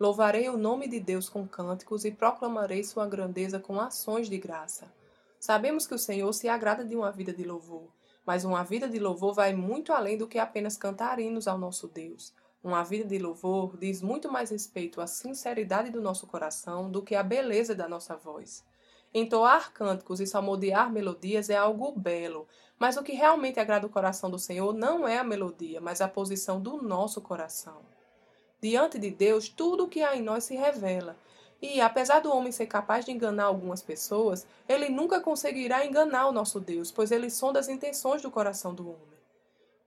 Louvarei o nome de Deus com cânticos e proclamarei sua grandeza com ações de graça. Sabemos que o Senhor se agrada de uma vida de louvor, mas uma vida de louvor vai muito além do que apenas cantar hinos ao nosso Deus. Uma vida de louvor diz muito mais respeito à sinceridade do nosso coração do que à beleza da nossa voz. Entoar cânticos e salmodiar melodias é algo belo, mas o que realmente agrada o coração do Senhor não é a melodia, mas a posição do nosso coração. Diante de Deus, tudo o que há em nós se revela. E, apesar do homem ser capaz de enganar algumas pessoas, ele nunca conseguirá enganar o nosso Deus, pois ele sonda as intenções do coração do homem.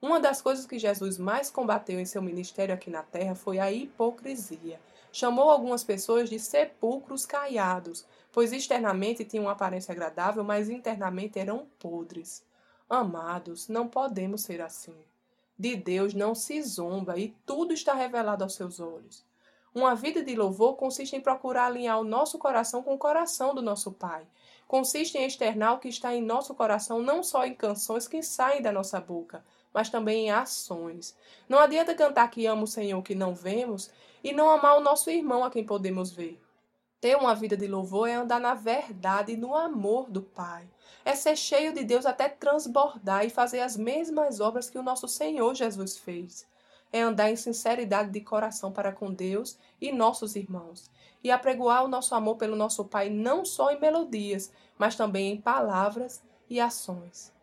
Uma das coisas que Jesus mais combateu em seu ministério aqui na terra foi a hipocrisia. Chamou algumas pessoas de sepulcros caiados, pois externamente tinham uma aparência agradável, mas internamente eram podres. Amados, não podemos ser assim. De Deus não se zomba e tudo está revelado aos seus olhos. Uma vida de louvor consiste em procurar alinhar o nosso coração com o coração do nosso Pai. Consiste em externar o que está em nosso coração não só em canções que saem da nossa boca, mas também em ações. Não adianta cantar que ama o Senhor que não vemos e não amar o nosso irmão a quem podemos ver. Ter uma vida de louvor é andar na verdade e no amor do Pai. É ser cheio de Deus até transbordar e fazer as mesmas obras que o nosso Senhor Jesus fez. É andar em sinceridade de coração para com Deus e nossos irmãos. E apregoar o nosso amor pelo nosso Pai não só em melodias, mas também em palavras e ações.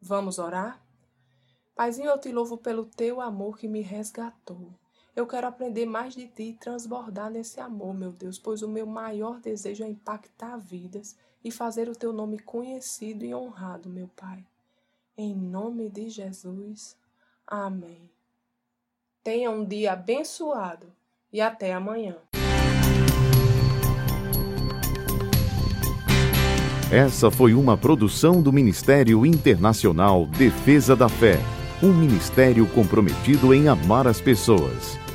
Vamos orar? Paizinho, eu te louvo pelo teu amor que me resgatou. Eu quero aprender mais de ti e transbordar nesse amor, meu Deus, pois o meu maior desejo é impactar vidas e fazer o teu nome conhecido e honrado, meu Pai. Em nome de Jesus. Amém. Tenha um dia abençoado e até amanhã. Essa foi uma produção do Ministério Internacional Defesa da Fé, um ministério comprometido em amar as pessoas